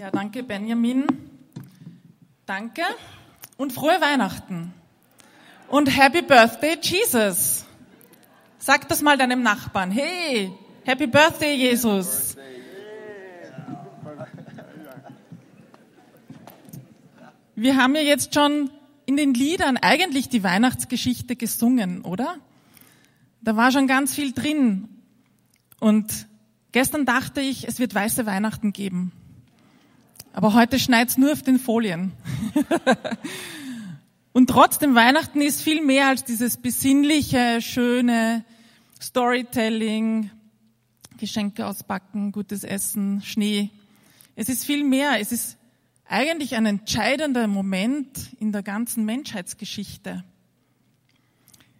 Ja, danke Benjamin. Danke und frohe Weihnachten. Und Happy Birthday Jesus. Sag das mal deinem Nachbarn. Hey, Happy Birthday Jesus. Wir haben ja jetzt schon in den Liedern eigentlich die Weihnachtsgeschichte gesungen, oder? Da war schon ganz viel drin. Und gestern dachte ich, es wird weiße Weihnachten geben. Aber heute schneit's nur auf den Folien. Und trotzdem, Weihnachten ist viel mehr als dieses besinnliche, schöne Storytelling, Geschenke auspacken, gutes Essen, Schnee. Es ist viel mehr. Es ist eigentlich ein entscheidender Moment in der ganzen Menschheitsgeschichte.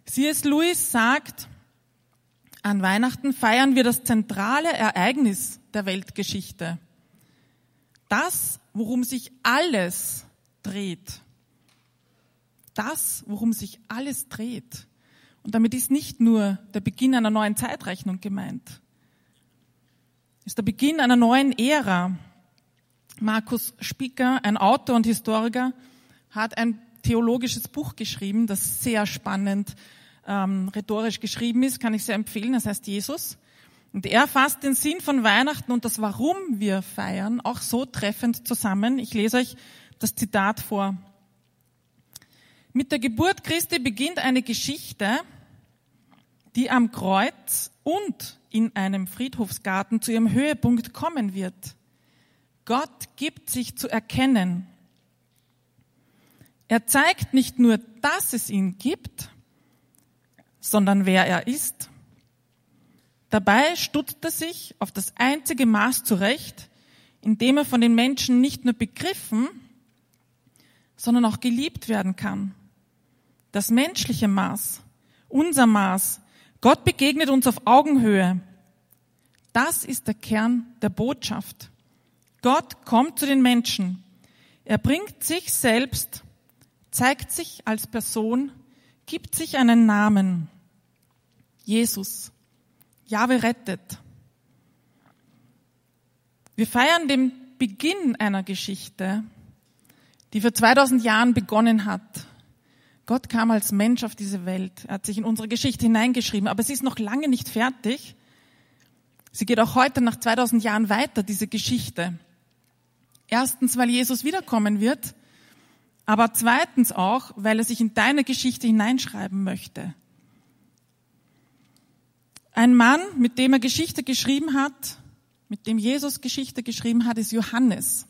C.S. Lewis sagt, an Weihnachten feiern wir das zentrale Ereignis der Weltgeschichte. Das, worum sich alles dreht. Das, worum sich alles dreht. Und damit ist nicht nur der Beginn einer neuen Zeitrechnung gemeint. Ist der Beginn einer neuen Ära. Markus Spicker, ein Autor und Historiker, hat ein theologisches Buch geschrieben, das sehr spannend ähm, rhetorisch geschrieben ist, kann ich sehr empfehlen. Das heißt Jesus. Und er fasst den Sinn von Weihnachten und das Warum wir feiern auch so treffend zusammen. Ich lese euch das Zitat vor. Mit der Geburt Christi beginnt eine Geschichte, die am Kreuz und in einem Friedhofsgarten zu ihrem Höhepunkt kommen wird. Gott gibt sich zu erkennen. Er zeigt nicht nur, dass es ihn gibt, sondern wer er ist. Dabei stutzt er sich auf das einzige Maß zurecht, in dem er von den Menschen nicht nur begriffen, sondern auch geliebt werden kann. Das menschliche Maß, unser Maß, Gott begegnet uns auf Augenhöhe. Das ist der Kern der Botschaft. Gott kommt zu den Menschen. Er bringt sich selbst, zeigt sich als Person, gibt sich einen Namen. Jesus. Jahwe rettet. Wir feiern den Beginn einer Geschichte, die vor 2000 Jahren begonnen hat. Gott kam als Mensch auf diese Welt. Er hat sich in unsere Geschichte hineingeschrieben, aber sie ist noch lange nicht fertig. Sie geht auch heute nach 2000 Jahren weiter, diese Geschichte. Erstens, weil Jesus wiederkommen wird, aber zweitens auch, weil er sich in deine Geschichte hineinschreiben möchte. Ein Mann, mit dem er Geschichte geschrieben hat, mit dem Jesus Geschichte geschrieben hat, ist Johannes.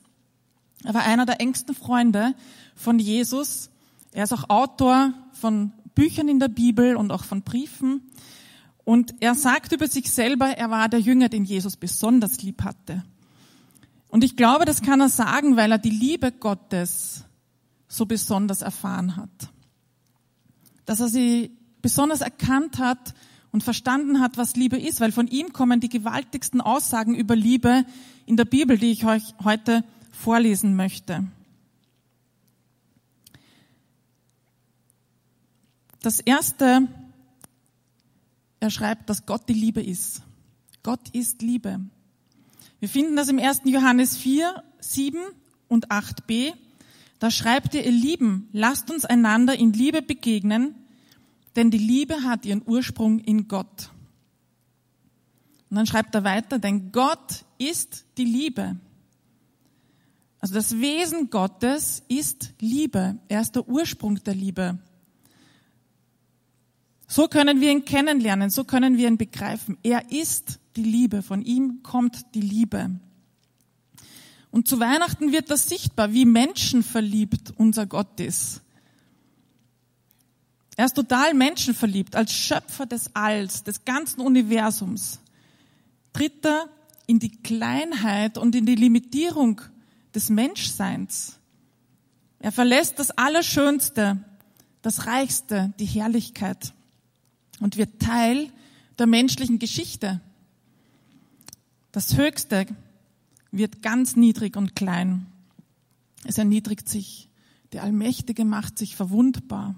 Er war einer der engsten Freunde von Jesus. Er ist auch Autor von Büchern in der Bibel und auch von Briefen. Und er sagt über sich selber, er war der Jünger, den Jesus besonders lieb hatte. Und ich glaube, das kann er sagen, weil er die Liebe Gottes so besonders erfahren hat. Dass er sie besonders erkannt hat und verstanden hat, was Liebe ist, weil von ihm kommen die gewaltigsten Aussagen über Liebe in der Bibel, die ich euch heute vorlesen möchte. Das erste, er schreibt, dass Gott die Liebe ist. Gott ist Liebe. Wir finden das im 1. Johannes 4, 7 und 8b. Da schreibt er, ihr Lieben, lasst uns einander in Liebe begegnen, denn die Liebe hat ihren Ursprung in Gott. Und dann schreibt er weiter, denn Gott ist die Liebe. Also das Wesen Gottes ist Liebe. Er ist der Ursprung der Liebe. So können wir ihn kennenlernen, so können wir ihn begreifen. Er ist die Liebe, von ihm kommt die Liebe. Und zu Weihnachten wird das sichtbar, wie menschenverliebt unser Gott ist. Er ist total menschenverliebt, als Schöpfer des Alls, des ganzen Universums. Tritt er in die Kleinheit und in die Limitierung des Menschseins. Er verlässt das Allerschönste, das Reichste, die Herrlichkeit und wird Teil der menschlichen Geschichte. Das Höchste wird ganz niedrig und klein. Es erniedrigt sich. Der Allmächtige macht sich verwundbar.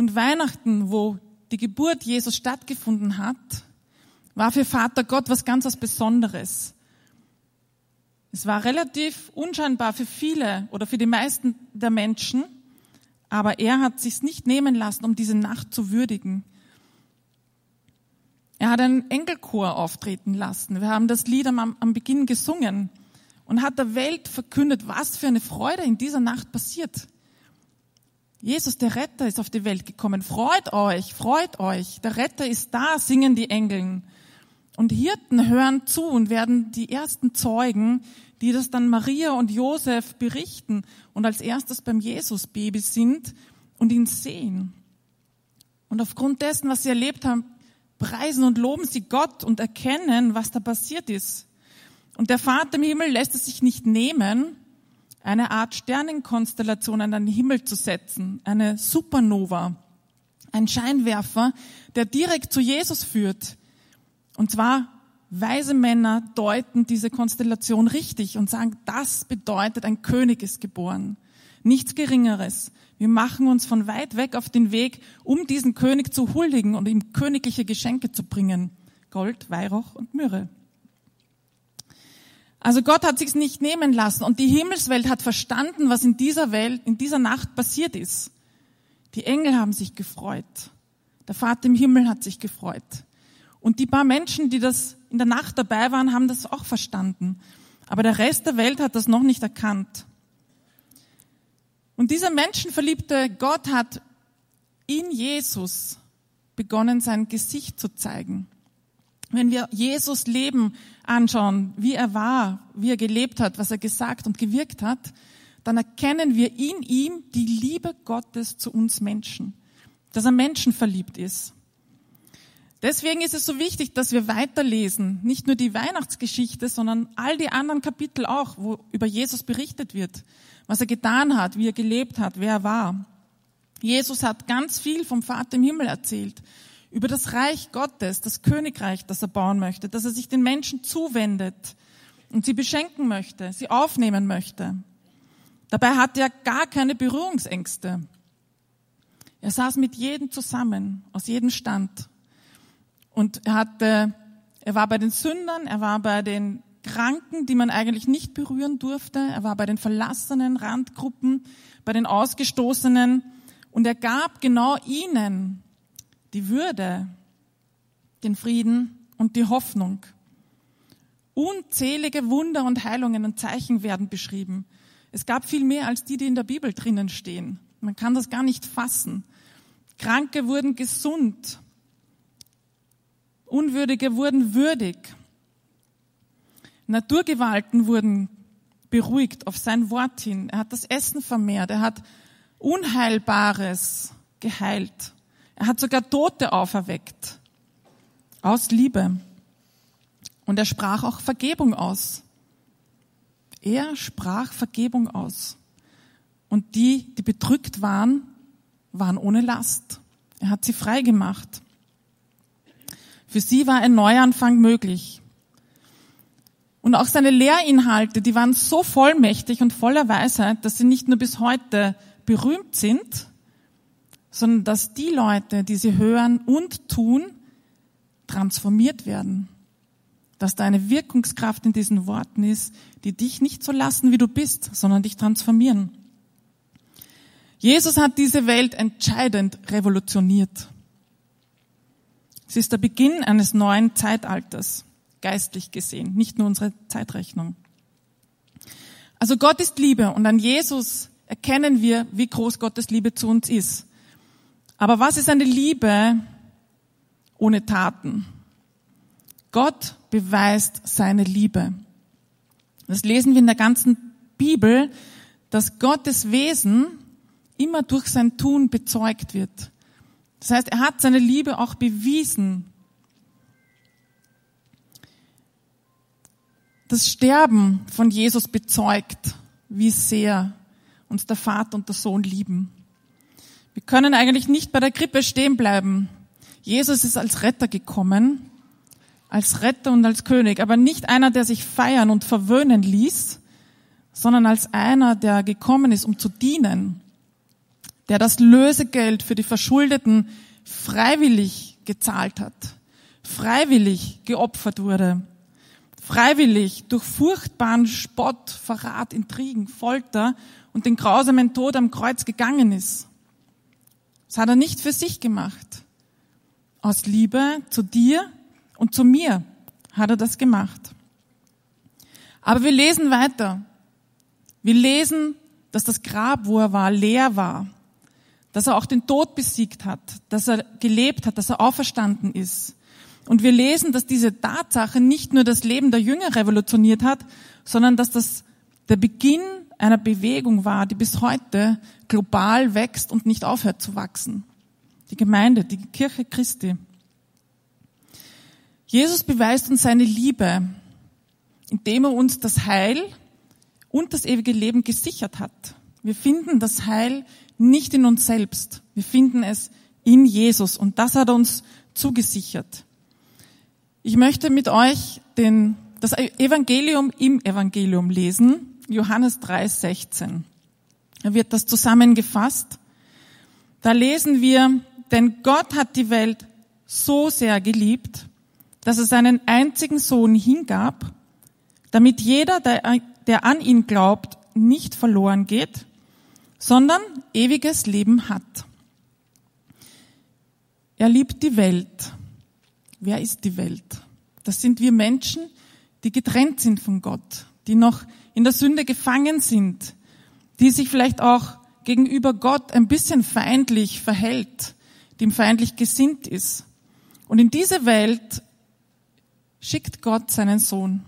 Und Weihnachten, wo die Geburt Jesus stattgefunden hat, war für Vater Gott was ganz was Besonderes. Es war relativ unscheinbar für viele oder für die meisten der Menschen, aber er hat sich's nicht nehmen lassen, um diese Nacht zu würdigen. Er hat einen Engelchor auftreten lassen. Wir haben das Lied am, am Beginn gesungen und hat der Welt verkündet, was für eine Freude in dieser Nacht passiert. Jesus, der Retter, ist auf die Welt gekommen. Freut euch, freut euch. Der Retter ist da, singen die Engeln. Und Hirten hören zu und werden die ersten Zeugen, die das dann Maria und Josef berichten und als erstes beim Jesus-Baby sind und ihn sehen. Und aufgrund dessen, was sie erlebt haben, preisen und loben sie Gott und erkennen, was da passiert ist. Und der Vater im Himmel lässt es sich nicht nehmen, eine Art Sternenkonstellation an den Himmel zu setzen, eine Supernova, ein Scheinwerfer, der direkt zu Jesus führt. Und zwar weise Männer deuten diese Konstellation richtig und sagen, das bedeutet, ein König ist geboren. Nichts Geringeres. Wir machen uns von weit weg auf den Weg, um diesen König zu huldigen und ihm königliche Geschenke zu bringen. Gold, Weihrauch und Myrrhe. Also Gott hat sich's nicht nehmen lassen und die Himmelswelt hat verstanden, was in dieser Welt, in dieser Nacht passiert ist. Die Engel haben sich gefreut. Der Vater im Himmel hat sich gefreut. Und die paar Menschen, die das in der Nacht dabei waren, haben das auch verstanden. Aber der Rest der Welt hat das noch nicht erkannt. Und dieser menschenverliebte Gott hat in Jesus begonnen, sein Gesicht zu zeigen. Wenn wir Jesus Leben anschauen, wie er war, wie er gelebt hat, was er gesagt und gewirkt hat, dann erkennen wir in ihm die Liebe Gottes zu uns Menschen, dass er menschenverliebt ist. Deswegen ist es so wichtig, dass wir weiterlesen, nicht nur die Weihnachtsgeschichte, sondern all die anderen Kapitel auch, wo über Jesus berichtet wird, was er getan hat, wie er gelebt hat, wer er war. Jesus hat ganz viel vom Vater im Himmel erzählt, über das Reich Gottes, das Königreich, das er bauen möchte, dass er sich den Menschen zuwendet und sie beschenken möchte, sie aufnehmen möchte. Dabei hatte er gar keine Berührungsängste. Er saß mit jedem zusammen, aus jedem Stand. Und er hatte, er war bei den Sündern, er war bei den Kranken, die man eigentlich nicht berühren durfte. Er war bei den verlassenen Randgruppen, bei den Ausgestoßenen. Und er gab genau ihnen die Würde, den Frieden und die Hoffnung. Unzählige Wunder und Heilungen und Zeichen werden beschrieben. Es gab viel mehr als die, die in der Bibel drinnen stehen. Man kann das gar nicht fassen. Kranke wurden gesund. Unwürdige wurden würdig. Naturgewalten wurden beruhigt auf sein Wort hin. Er hat das Essen vermehrt. Er hat Unheilbares geheilt. Er hat sogar Tote auferweckt. Aus Liebe. Und er sprach auch Vergebung aus. Er sprach Vergebung aus. Und die, die bedrückt waren, waren ohne Last. Er hat sie frei gemacht. Für sie war ein Neuanfang möglich. Und auch seine Lehrinhalte, die waren so vollmächtig und voller Weisheit, dass sie nicht nur bis heute berühmt sind, sondern dass die Leute, die sie hören und tun, transformiert werden. Dass da eine Wirkungskraft in diesen Worten ist, die dich nicht so lassen, wie du bist, sondern dich transformieren. Jesus hat diese Welt entscheidend revolutioniert. Es ist der Beginn eines neuen Zeitalters, geistlich gesehen, nicht nur unsere Zeitrechnung. Also Gott ist Liebe und an Jesus erkennen wir, wie groß Gottes Liebe zu uns ist. Aber was ist eine Liebe ohne Taten? Gott beweist seine Liebe. Das lesen wir in der ganzen Bibel, dass Gottes Wesen immer durch sein Tun bezeugt wird. Das heißt, er hat seine Liebe auch bewiesen. Das Sterben von Jesus bezeugt, wie sehr uns der Vater und der Sohn lieben. Wir können eigentlich nicht bei der Krippe stehen bleiben. Jesus ist als Retter gekommen, als Retter und als König, aber nicht einer, der sich feiern und verwöhnen ließ, sondern als einer, der gekommen ist, um zu dienen, der das Lösegeld für die Verschuldeten freiwillig gezahlt hat, freiwillig geopfert wurde, freiwillig durch furchtbaren Spott, Verrat, Intrigen, Folter und den grausamen Tod am Kreuz gegangen ist. Das hat er nicht für sich gemacht. Aus Liebe zu dir und zu mir hat er das gemacht. Aber wir lesen weiter. Wir lesen, dass das Grab, wo er war, leer war. Dass er auch den Tod besiegt hat. Dass er gelebt hat, dass er auferstanden ist. Und wir lesen, dass diese Tatsache nicht nur das Leben der Jünger revolutioniert hat, sondern dass das der Beginn einer Bewegung war, die bis heute global wächst und nicht aufhört zu wachsen. Die Gemeinde, die Kirche Christi. Jesus beweist uns seine Liebe, indem er uns das Heil und das ewige Leben gesichert hat. Wir finden das Heil nicht in uns selbst. Wir finden es in Jesus und das hat er uns zugesichert. Ich möchte mit euch den, das Evangelium im Evangelium lesen, Johannes 3, 16. Da wird das zusammengefasst. Da lesen wir, denn Gott hat die Welt so sehr geliebt, dass er seinen einzigen Sohn hingab, damit jeder, der, der an ihn glaubt, nicht verloren geht, sondern ewiges Leben hat. Er liebt die Welt. Wer ist die Welt? Das sind wir Menschen, die getrennt sind von Gott, die noch in der Sünde gefangen sind, die sich vielleicht auch gegenüber Gott ein bisschen feindlich verhält, die ihm feindlich gesinnt ist. Und in diese Welt schickt Gott seinen Sohn.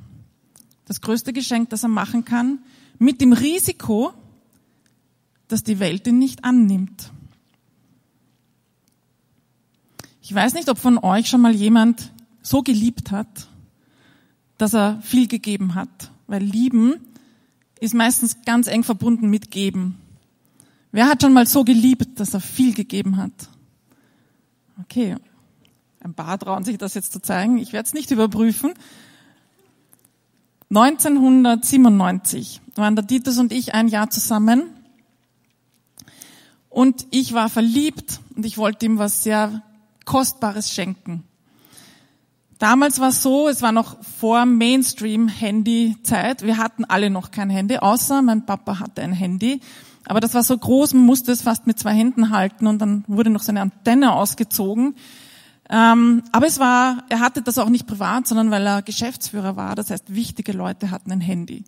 Das größte Geschenk, das er machen kann, mit dem Risiko, dass die Welt ihn nicht annimmt. Ich weiß nicht, ob von euch schon mal jemand so geliebt hat, dass er viel gegeben hat. Weil lieben ist meistens ganz eng verbunden mit geben. Wer hat schon mal so geliebt, dass er viel gegeben hat? Okay, ein paar trauen sich das jetzt zu zeigen. Ich werde es nicht überprüfen. 1997 waren der Titus und ich ein Jahr zusammen. Und ich war verliebt und ich wollte ihm was sehr Kostbares schenken. Damals war es so, es war noch vor Mainstream-Handy-Zeit. Wir hatten alle noch kein Handy, außer mein Papa hatte ein Handy. Aber das war so groß, man musste es fast mit zwei Händen halten und dann wurde noch seine Antenne ausgezogen. Ähm, aber es war, er hatte das auch nicht privat, sondern weil er Geschäftsführer war. Das heißt, wichtige Leute hatten ein Handy.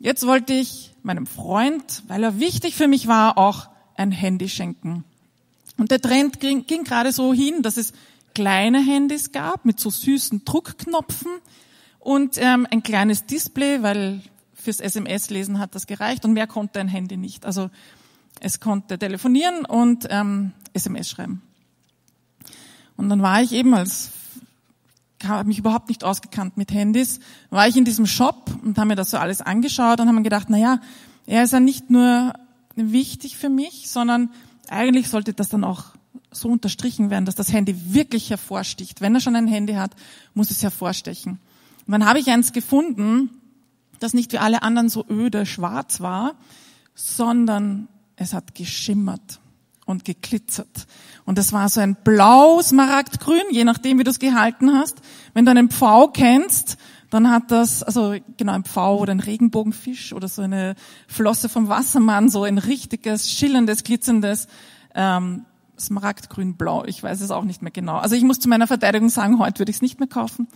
Jetzt wollte ich meinem Freund, weil er wichtig für mich war, auch ein Handy schenken. Und der Trend ging, ging gerade so hin, dass es kleine Handys gab mit so süßen Druckknopfen und ähm, ein kleines Display, weil fürs SMS-Lesen hat das gereicht und mehr konnte ein Handy nicht. Also es konnte telefonieren und ähm, SMS schreiben. Und dann war ich eben als habe mich überhaupt nicht ausgekannt mit Handys, war ich in diesem Shop und habe mir das so alles angeschaut und habe mir gedacht, na ja, er ist ja nicht nur wichtig für mich, sondern eigentlich sollte das dann auch so unterstrichen werden, dass das Handy wirklich hervorsticht. Wenn er schon ein Handy hat, muss es hervorstechen. Und dann habe ich eins gefunden, das nicht wie alle anderen so öde schwarz war, sondern es hat geschimmert und geglitzert. Und das war so ein blau, smaragdgrün, je nachdem, wie du es gehalten hast. Wenn du einen Pfau kennst, dann hat das, also genau ein Pfau oder ein Regenbogenfisch oder so eine Flosse vom Wassermann, so ein richtiges, schillerndes, glitzerndes ähm, Smaragdgrün-Blau. Ich weiß es auch nicht mehr genau. Also ich muss zu meiner Verteidigung sagen, heute würde ich es nicht mehr kaufen.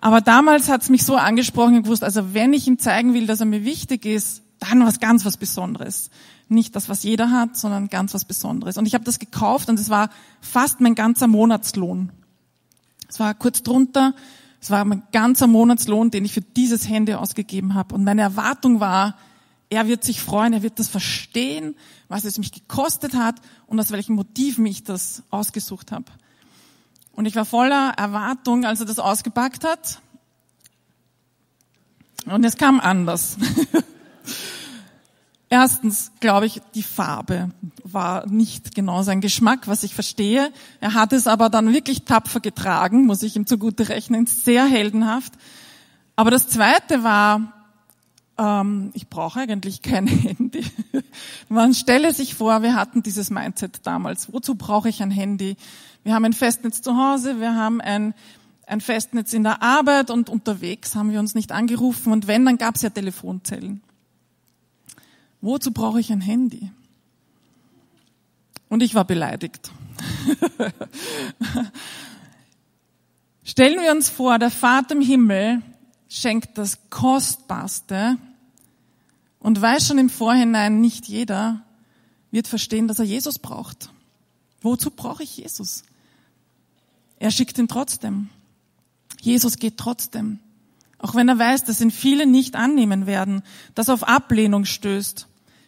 Aber damals hat es mich so angesprochen gewusst, also wenn ich ihm zeigen will, dass er mir wichtig ist, dann was ganz was Besonderes nicht das, was jeder hat, sondern ganz was Besonderes. Und ich habe das gekauft und es war fast mein ganzer Monatslohn. Es war kurz drunter, es war mein ganzer Monatslohn, den ich für dieses Handy ausgegeben habe. Und meine Erwartung war, er wird sich freuen, er wird das verstehen, was es mich gekostet hat und aus welchen Motiven ich das ausgesucht habe. Und ich war voller Erwartung, als er das ausgepackt hat. Und es kam anders. Erstens, glaube ich, die Farbe war nicht genau sein Geschmack, was ich verstehe. Er hat es aber dann wirklich tapfer getragen, muss ich ihm zugute rechnen, sehr heldenhaft. Aber das Zweite war, ähm, ich brauche eigentlich kein Handy. Man stelle sich vor, wir hatten dieses Mindset damals. Wozu brauche ich ein Handy? Wir haben ein Festnetz zu Hause, wir haben ein ein Festnetz in der Arbeit und unterwegs haben wir uns nicht angerufen und wenn, dann gab es ja Telefonzellen. Wozu brauche ich ein Handy? Und ich war beleidigt. Stellen wir uns vor, der Vater im Himmel schenkt das Kostbarste und weiß schon im Vorhinein, nicht jeder wird verstehen, dass er Jesus braucht. Wozu brauche ich Jesus? Er schickt ihn trotzdem. Jesus geht trotzdem. Auch wenn er weiß, dass ihn viele nicht annehmen werden, dass auf Ablehnung stößt.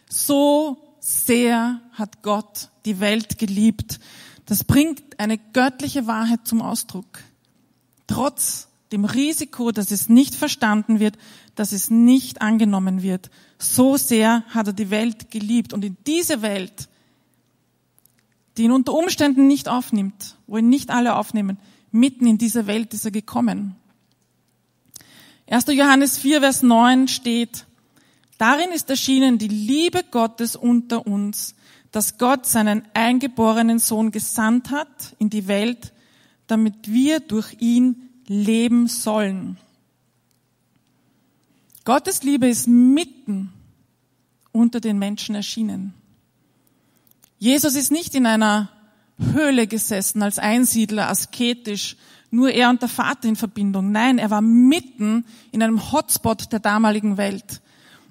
So sehr hat Gott die Welt geliebt. Das bringt eine göttliche Wahrheit zum Ausdruck. Trotz dem Risiko, dass es nicht verstanden wird, dass es nicht angenommen wird. So sehr hat er die Welt geliebt. Und in diese Welt, die ihn unter Umständen nicht aufnimmt, wo ihn nicht alle aufnehmen, mitten in diese Welt ist er gekommen. 1. Johannes 4, Vers 9 steht, Darin ist erschienen die Liebe Gottes unter uns, dass Gott seinen eingeborenen Sohn gesandt hat in die Welt, damit wir durch ihn leben sollen. Gottes Liebe ist mitten unter den Menschen erschienen. Jesus ist nicht in einer Höhle gesessen als Einsiedler, asketisch, nur er und der Vater in Verbindung. Nein, er war mitten in einem Hotspot der damaligen Welt.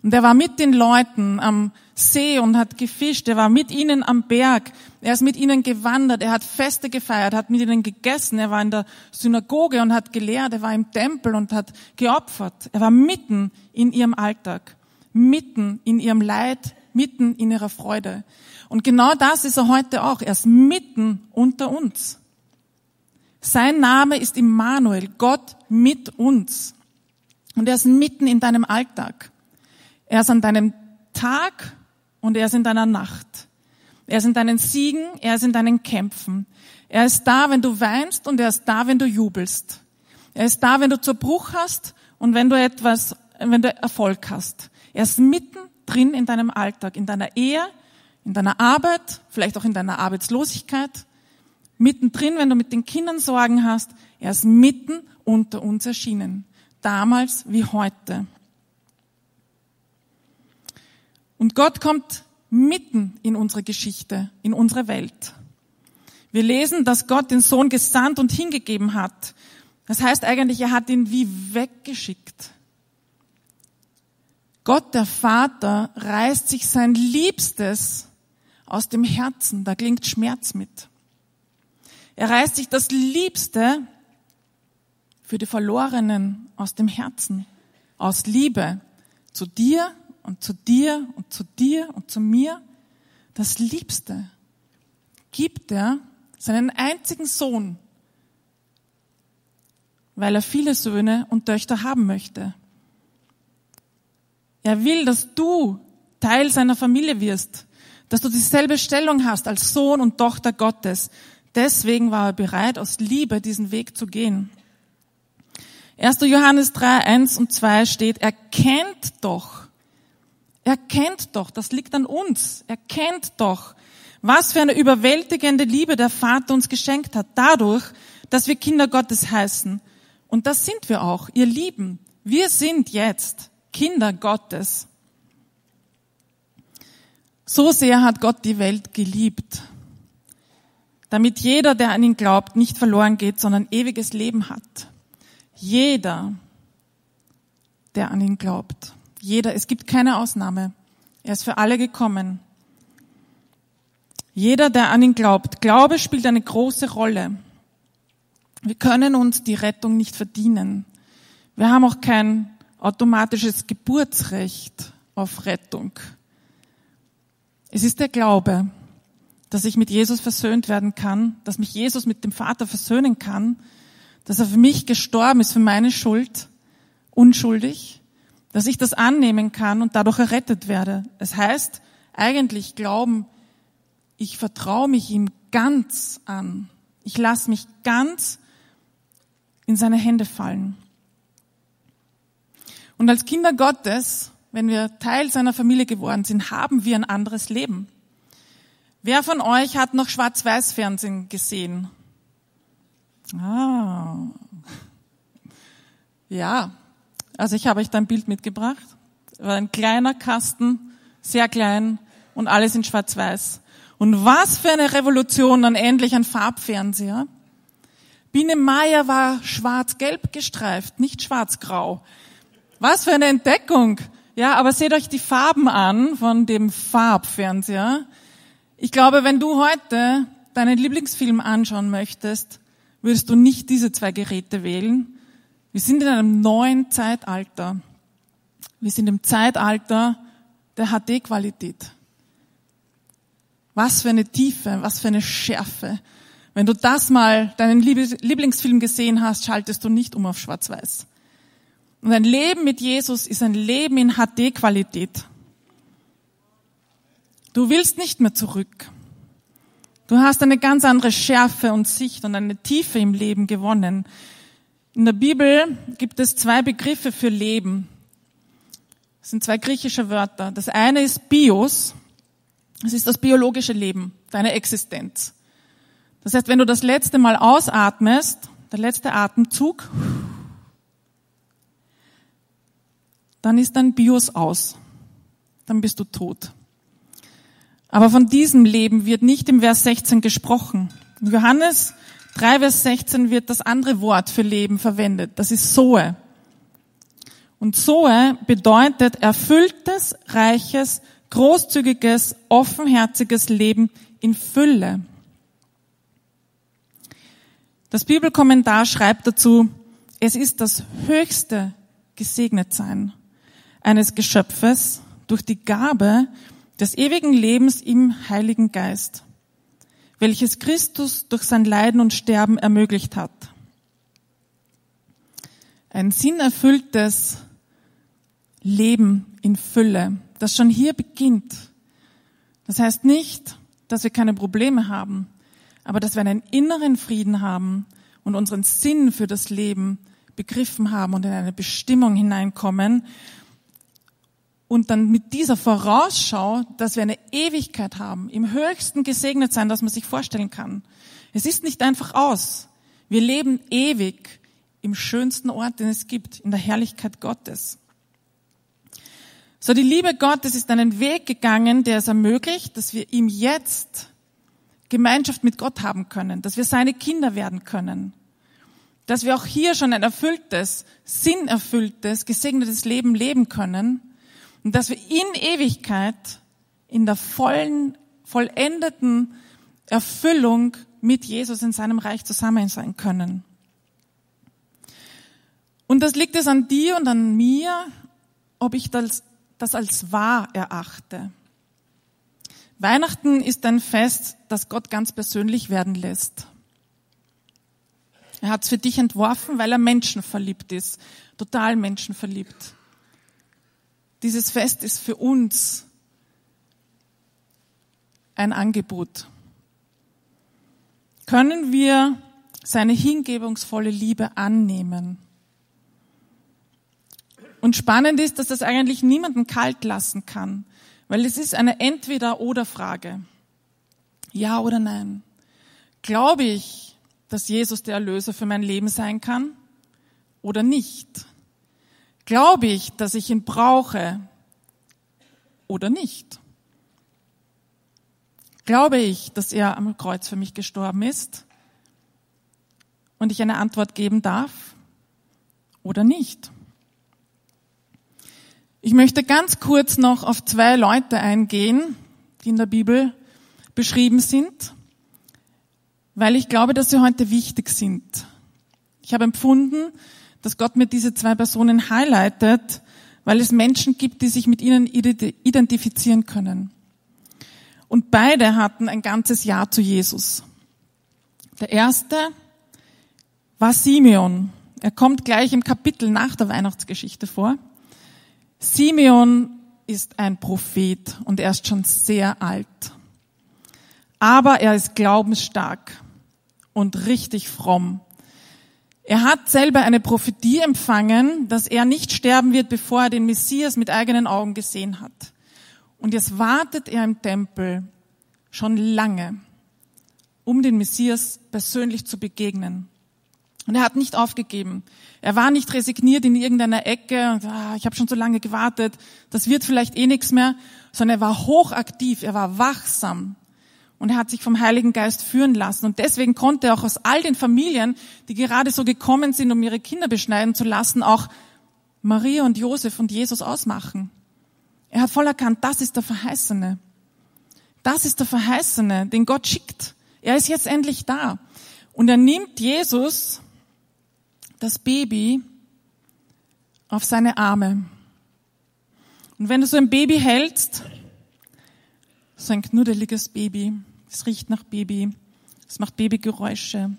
Und er war mit den Leuten am See und hat gefischt. Er war mit ihnen am Berg. Er ist mit ihnen gewandert. Er hat Feste gefeiert, hat mit ihnen gegessen. Er war in der Synagoge und hat gelehrt. Er war im Tempel und hat geopfert. Er war mitten in ihrem Alltag, mitten in ihrem Leid, mitten in ihrer Freude. Und genau das ist er heute auch. Er ist mitten unter uns. Sein Name ist Immanuel, Gott mit uns. Und er ist mitten in deinem Alltag. Er ist an deinem Tag und er ist in deiner Nacht. Er ist in deinen Siegen, er ist in deinen Kämpfen. Er ist da, wenn du weinst und er ist da, wenn du jubelst. Er ist da, wenn du zur Bruch hast und wenn du etwas, wenn du Erfolg hast. Er ist mitten drin in deinem Alltag, in deiner Ehe, in deiner Arbeit, vielleicht auch in deiner Arbeitslosigkeit. Mittendrin, wenn du mit den Kindern Sorgen hast. Er ist mitten unter uns erschienen. Damals wie heute. Und Gott kommt mitten in unsere Geschichte, in unsere Welt. Wir lesen, dass Gott den Sohn gesandt und hingegeben hat. Das heißt eigentlich, er hat ihn wie weggeschickt. Gott, der Vater, reißt sich sein Liebstes aus dem Herzen. Da klingt Schmerz mit. Er reißt sich das Liebste für die Verlorenen aus dem Herzen, aus Liebe zu dir und zu dir und zu dir und zu mir, das Liebste, gibt er seinen einzigen Sohn, weil er viele Söhne und Töchter haben möchte. Er will, dass du Teil seiner Familie wirst, dass du dieselbe Stellung hast als Sohn und Tochter Gottes. Deswegen war er bereit, aus Liebe diesen Weg zu gehen. 1. Johannes 3, 1 und 2 steht, erkennt doch, er kennt doch, das liegt an uns. Er kennt doch, was für eine überwältigende Liebe der Vater uns geschenkt hat, dadurch, dass wir Kinder Gottes heißen. Und das sind wir auch, ihr Lieben. Wir sind jetzt Kinder Gottes. So sehr hat Gott die Welt geliebt, damit jeder, der an ihn glaubt, nicht verloren geht, sondern ewiges Leben hat. Jeder, der an ihn glaubt. Jeder, es gibt keine Ausnahme. Er ist für alle gekommen. Jeder, der an ihn glaubt. Glaube spielt eine große Rolle. Wir können uns die Rettung nicht verdienen. Wir haben auch kein automatisches Geburtsrecht auf Rettung. Es ist der Glaube, dass ich mit Jesus versöhnt werden kann, dass mich Jesus mit dem Vater versöhnen kann, dass er für mich gestorben ist, für meine Schuld, unschuldig dass ich das annehmen kann und dadurch errettet werde. Es heißt eigentlich glauben, ich vertraue mich ihm ganz an. Ich lasse mich ganz in seine Hände fallen. Und als Kinder Gottes, wenn wir Teil seiner Familie geworden sind, haben wir ein anderes Leben. Wer von euch hat noch Schwarz-Weiß-Fernsehen gesehen? Ah, Ja, also ich habe euch da ein Bild mitgebracht. War ein kleiner Kasten, sehr klein und alles in schwarz-weiß. Und was für eine Revolution dann endlich ein Farbfernseher. Biene Meier war schwarz-gelb gestreift, nicht schwarz-grau. Was für eine Entdeckung. Ja, aber seht euch die Farben an von dem Farbfernseher. Ich glaube, wenn du heute deinen Lieblingsfilm anschauen möchtest, würdest du nicht diese zwei Geräte wählen. Wir sind in einem neuen Zeitalter. Wir sind im Zeitalter der HD-Qualität. Was für eine Tiefe, was für eine Schärfe. Wenn du das mal, deinen Lieblingsfilm gesehen hast, schaltest du nicht um auf Schwarz-Weiß. Und ein Leben mit Jesus ist ein Leben in HD-Qualität. Du willst nicht mehr zurück. Du hast eine ganz andere Schärfe und Sicht und eine Tiefe im Leben gewonnen. In der Bibel gibt es zwei Begriffe für Leben. Das sind zwei griechische Wörter. Das eine ist Bios. Das ist das biologische Leben, deine Existenz. Das heißt, wenn du das letzte Mal ausatmest, der letzte Atemzug, dann ist dein Bios aus. Dann bist du tot. Aber von diesem Leben wird nicht im Vers 16 gesprochen. Johannes 3, Vers 16 wird das andere Wort für Leben verwendet. Das ist Zoe. Und Zoe bedeutet erfülltes, reiches, großzügiges, offenherziges Leben in Fülle. Das Bibelkommentar schreibt dazu, es ist das höchste Gesegnetsein eines Geschöpfes durch die Gabe des ewigen Lebens im Heiligen Geist, welches Christus durch sein Leiden und Sterben ermöglicht hat. Ein sinnerfülltes Leben in Fülle, das schon hier beginnt. Das heißt nicht, dass wir keine Probleme haben, aber dass wir einen inneren Frieden haben und unseren Sinn für das Leben begriffen haben und in eine Bestimmung hineinkommen und dann mit dieser Vorausschau, dass wir eine Ewigkeit haben, im höchsten gesegnet sein, dass man sich vorstellen kann. Es ist nicht einfach aus. Wir leben ewig im schönsten Ort, den es gibt, in der Herrlichkeit Gottes. So, die Liebe Gottes ist einen Weg gegangen, der es ermöglicht, dass wir ihm jetzt Gemeinschaft mit Gott haben können, dass wir seine Kinder werden können, dass wir auch hier schon ein erfülltes, sinnerfülltes, gesegnetes Leben leben können und dass wir in Ewigkeit in der vollen, vollendeten Erfüllung mit Jesus in seinem Reich zusammen sein können. Und das liegt es an dir und an mir, ob ich das, das als wahr erachte. Weihnachten ist ein Fest, das Gott ganz persönlich werden lässt. Er hat es für dich entworfen, weil er Menschen verliebt ist, total Menschen verliebt. Dieses Fest ist für uns ein Angebot. Können wir seine hingebungsvolle Liebe annehmen? Und spannend ist, dass das eigentlich niemanden kalt lassen kann, weil es ist eine Entweder-oder-Frage. Ja oder nein? Glaube ich, dass Jesus der Erlöser für mein Leben sein kann oder nicht? Glaube ich, dass ich ihn brauche oder nicht? Glaube ich, dass er am Kreuz für mich gestorben ist und ich eine Antwort geben darf oder nicht? Ich möchte ganz kurz noch auf zwei Leute eingehen, die in der Bibel beschrieben sind, weil ich glaube, dass sie heute wichtig sind. Ich habe empfunden, dass Gott mir diese zwei Personen highlightet, weil es Menschen gibt, die sich mit ihnen identifizieren können. Und beide hatten ein ganzes Jahr zu Jesus. Der erste war Simeon. Er kommt gleich im Kapitel nach der Weihnachtsgeschichte vor. Simeon ist ein Prophet und er ist schon sehr alt. Aber er ist glaubensstark und richtig fromm. Er hat selber eine Prophetie empfangen, dass er nicht sterben wird, bevor er den Messias mit eigenen Augen gesehen hat. Und jetzt wartet er im Tempel schon lange, um den Messias persönlich zu begegnen. Und er hat nicht aufgegeben. Er war nicht resigniert in irgendeiner Ecke und ah, ich habe schon so lange gewartet, das wird vielleicht eh nichts mehr, sondern er war hochaktiv, er war wachsam und er hat sich vom Heiligen Geist führen lassen. Und deswegen konnte er auch aus all den Familien, die gerade so gekommen sind, um ihre Kinder beschneiden zu lassen, auch Maria und Josef und Jesus ausmachen. Er hat voll erkannt, das ist der Verheißene. Das ist der Verheißene, den Gott schickt. Er ist jetzt endlich da. Und er nimmt Jesus das Baby auf seine Arme. Und wenn du so ein Baby hältst, so ein knuddeliges Baby, es riecht nach Baby, es macht Babygeräusche,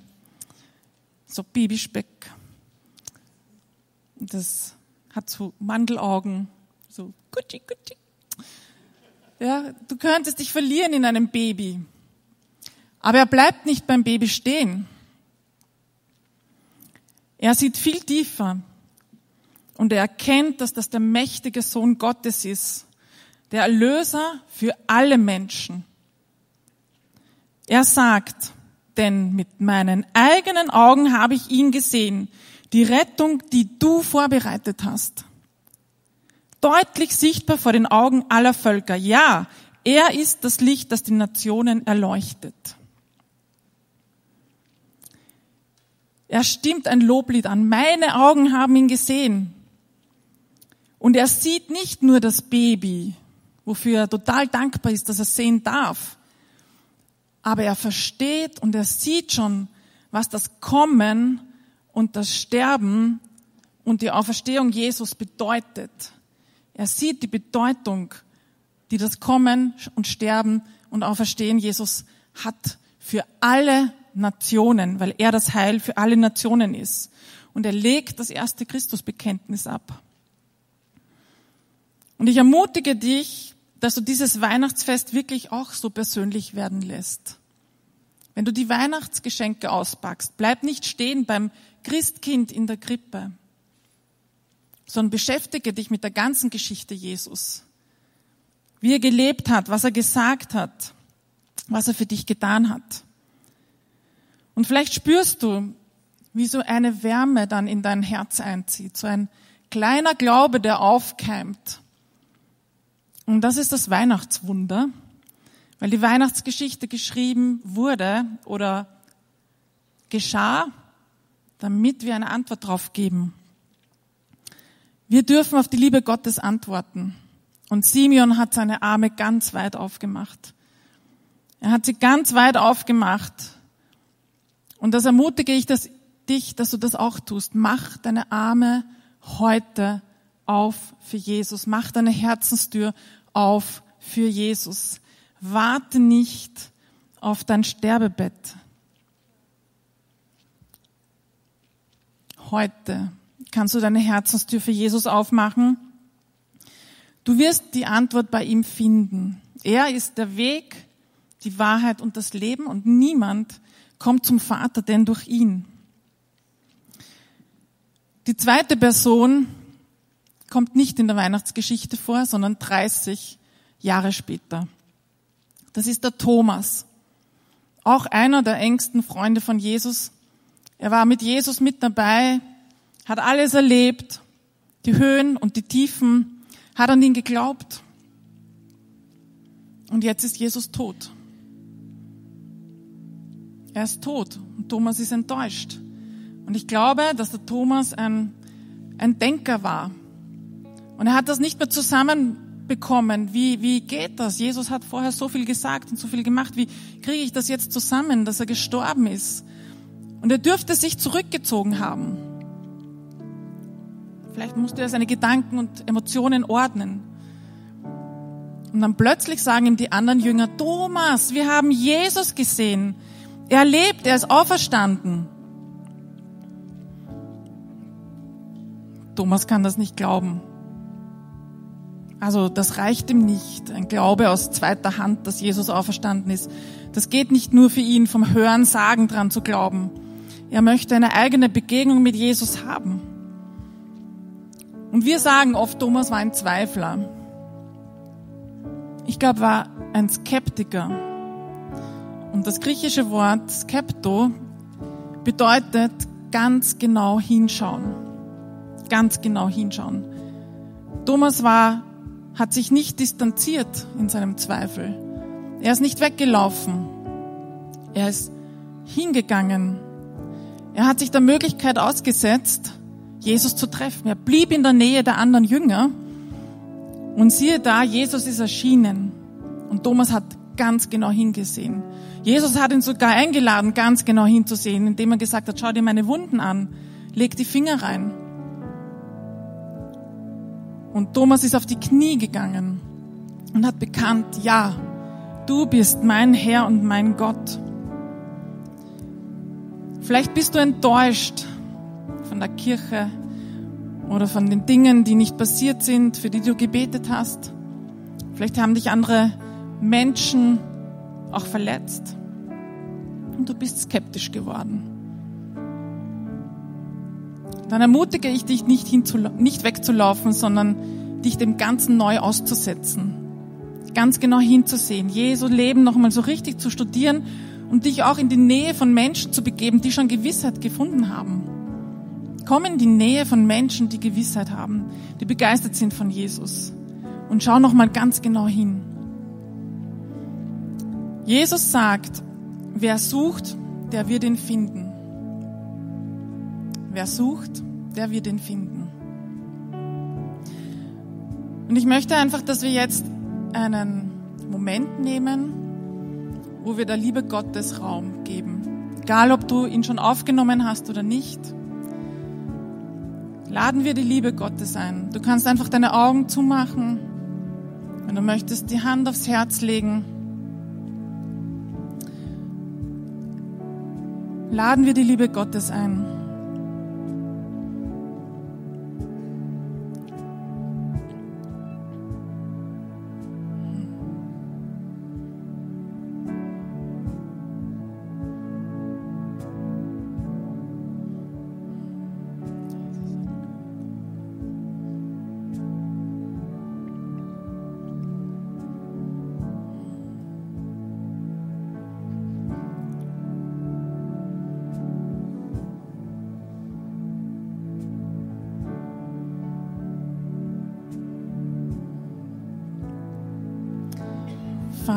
so Babyspeck, das hat so Mandelaugen, so gutschi, gutschi. Ja, du könntest dich verlieren in einem Baby. Aber er bleibt nicht beim Baby stehen. Er sieht viel tiefer. Und er erkennt, dass das der mächtige Sohn Gottes ist, der Erlöser für alle Menschen. Er sagt, denn mit meinen eigenen Augen habe ich ihn gesehen, die Rettung, die du vorbereitet hast. Deutlich sichtbar vor den Augen aller Völker. Ja, er ist das Licht, das die Nationen erleuchtet. Er stimmt ein Loblied an. Meine Augen haben ihn gesehen. Und er sieht nicht nur das Baby, wofür er total dankbar ist, dass er sehen darf. Aber er versteht und er sieht schon, was das Kommen und das Sterben und die Auferstehung Jesus bedeutet. Er sieht die Bedeutung, die das Kommen und Sterben und Auferstehen Jesus hat für alle Nationen, weil er das Heil für alle Nationen ist. Und er legt das erste Christusbekenntnis ab. Und ich ermutige dich, dass du dieses Weihnachtsfest wirklich auch so persönlich werden lässt. Wenn du die Weihnachtsgeschenke auspackst, bleib nicht stehen beim Christkind in der Krippe, sondern beschäftige dich mit der ganzen Geschichte Jesus. Wie er gelebt hat, was er gesagt hat, was er für dich getan hat. Und vielleicht spürst du, wie so eine Wärme dann in dein Herz einzieht, so ein kleiner Glaube, der aufkeimt. Und das ist das Weihnachtswunder, weil die Weihnachtsgeschichte geschrieben wurde oder geschah, damit wir eine Antwort darauf geben. Wir dürfen auf die Liebe Gottes antworten. Und Simeon hat seine Arme ganz weit aufgemacht. Er hat sie ganz weit aufgemacht und das ermutige ich dass, dich, dass du das auch tust. Mach deine Arme heute auf für Jesus. Mach deine Herzenstür auf für Jesus. Warte nicht auf dein Sterbebett. Heute kannst du deine Herzenstür für Jesus aufmachen. Du wirst die Antwort bei ihm finden. Er ist der Weg, die Wahrheit und das Leben und niemand kommt zum Vater denn durch ihn. Die zweite Person kommt nicht in der Weihnachtsgeschichte vor, sondern 30 Jahre später. Das ist der Thomas, auch einer der engsten Freunde von Jesus. Er war mit Jesus mit dabei, hat alles erlebt, die Höhen und die Tiefen, hat an ihn geglaubt. Und jetzt ist Jesus tot. Er ist tot und Thomas ist enttäuscht. Und ich glaube, dass der Thomas ein, ein Denker war. Und er hat das nicht mehr zusammenbekommen. Wie, wie geht das? Jesus hat vorher so viel gesagt und so viel gemacht. Wie kriege ich das jetzt zusammen, dass er gestorben ist? Und er dürfte sich zurückgezogen haben. Vielleicht musste er seine Gedanken und Emotionen ordnen. Und dann plötzlich sagen ihm die anderen Jünger, Thomas, wir haben Jesus gesehen. Er lebt, er ist auferstanden. Thomas kann das nicht glauben. Also das reicht ihm nicht. Ein Glaube aus zweiter Hand, dass Jesus auferstanden ist. Das geht nicht nur für ihn vom Hören, Sagen dran zu glauben. Er möchte eine eigene Begegnung mit Jesus haben. Und wir sagen oft, Thomas war ein Zweifler. Ich glaube, war ein Skeptiker. Und das griechische Wort Skepto bedeutet ganz genau hinschauen. Ganz genau hinschauen. Thomas war, hat sich nicht distanziert in seinem Zweifel. Er ist nicht weggelaufen. Er ist hingegangen. Er hat sich der Möglichkeit ausgesetzt, Jesus zu treffen. Er blieb in der Nähe der anderen Jünger. Und siehe da, Jesus ist erschienen. Und Thomas hat ganz genau hingesehen. Jesus hat ihn sogar eingeladen, ganz genau hinzusehen, indem er gesagt hat, schau dir meine Wunden an, leg die Finger rein. Und Thomas ist auf die Knie gegangen und hat bekannt, ja, du bist mein Herr und mein Gott. Vielleicht bist du enttäuscht von der Kirche oder von den Dingen, die nicht passiert sind, für die du gebetet hast. Vielleicht haben dich andere Menschen auch verletzt und du bist skeptisch geworden. Dann ermutige ich dich nicht, nicht wegzulaufen, sondern dich dem Ganzen neu auszusetzen. Ganz genau hinzusehen, Jesu Leben nochmal so richtig zu studieren und dich auch in die Nähe von Menschen zu begeben, die schon Gewissheit gefunden haben. Komm in die Nähe von Menschen, die Gewissheit haben, die begeistert sind von Jesus. Und schau nochmal ganz genau hin. Jesus sagt, wer sucht, der wird ihn finden. Wer sucht, der wird ihn finden. Und ich möchte einfach, dass wir jetzt einen Moment nehmen, wo wir der Liebe Gottes Raum geben. Egal, ob du ihn schon aufgenommen hast oder nicht. Laden wir die Liebe Gottes ein. Du kannst einfach deine Augen zumachen. Wenn du möchtest, die Hand aufs Herz legen. laden wir die Liebe Gottes ein.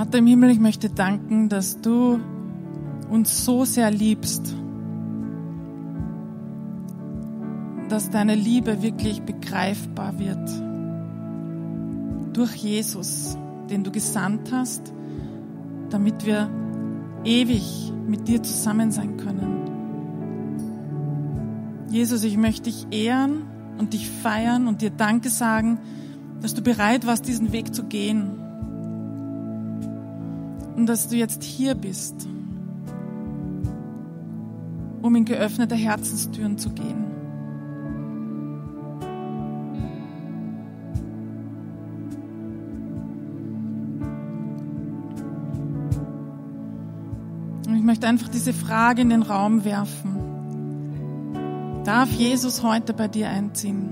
Vater im Himmel, ich möchte danken, dass du uns so sehr liebst, dass deine Liebe wirklich begreifbar wird durch Jesus, den du gesandt hast, damit wir ewig mit dir zusammen sein können. Jesus, ich möchte dich ehren und dich feiern und dir Danke sagen, dass du bereit warst, diesen Weg zu gehen und dass du jetzt hier bist, um in geöffnete Herzenstüren zu gehen. Und ich möchte einfach diese Frage in den Raum werfen. Darf Jesus heute bei dir einziehen?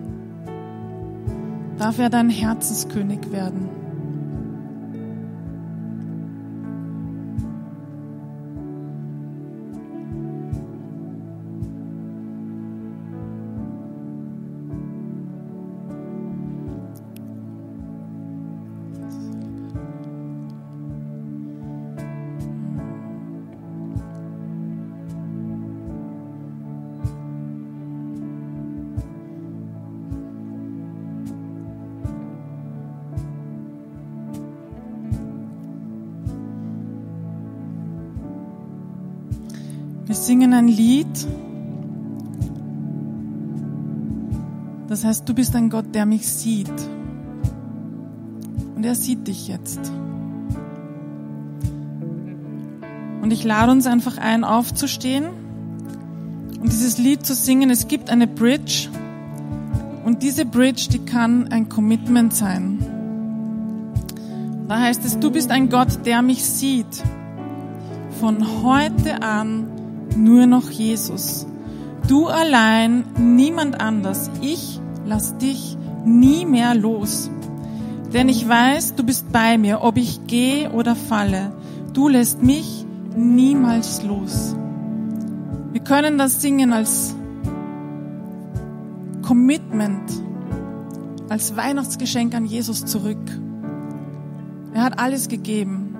Darf er dein Herzenskönig werden? Das heißt, du bist ein Gott, der mich sieht. Und er sieht dich jetzt. Und ich lade uns einfach ein, aufzustehen und dieses Lied zu singen. Es gibt eine Bridge. Und diese Bridge, die kann ein Commitment sein. Da heißt es, du bist ein Gott, der mich sieht. Von heute an nur noch Jesus. Du allein, niemand anders. Ich lass dich nie mehr los. Denn ich weiß, du bist bei mir, ob ich gehe oder falle. Du lässt mich niemals los. Wir können das singen als Commitment als Weihnachtsgeschenk an Jesus zurück. Er hat alles gegeben.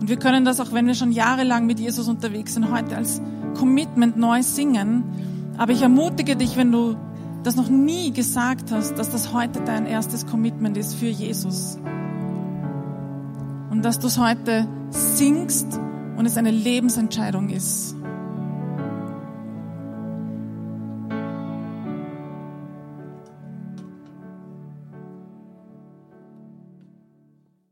Und wir können das auch, wenn wir schon jahrelang mit Jesus unterwegs sind, heute als Commitment neu singen. Aber ich ermutige dich, wenn du das noch nie gesagt hast, dass das heute dein erstes Commitment ist für Jesus. Und dass du es heute singst und es eine Lebensentscheidung ist.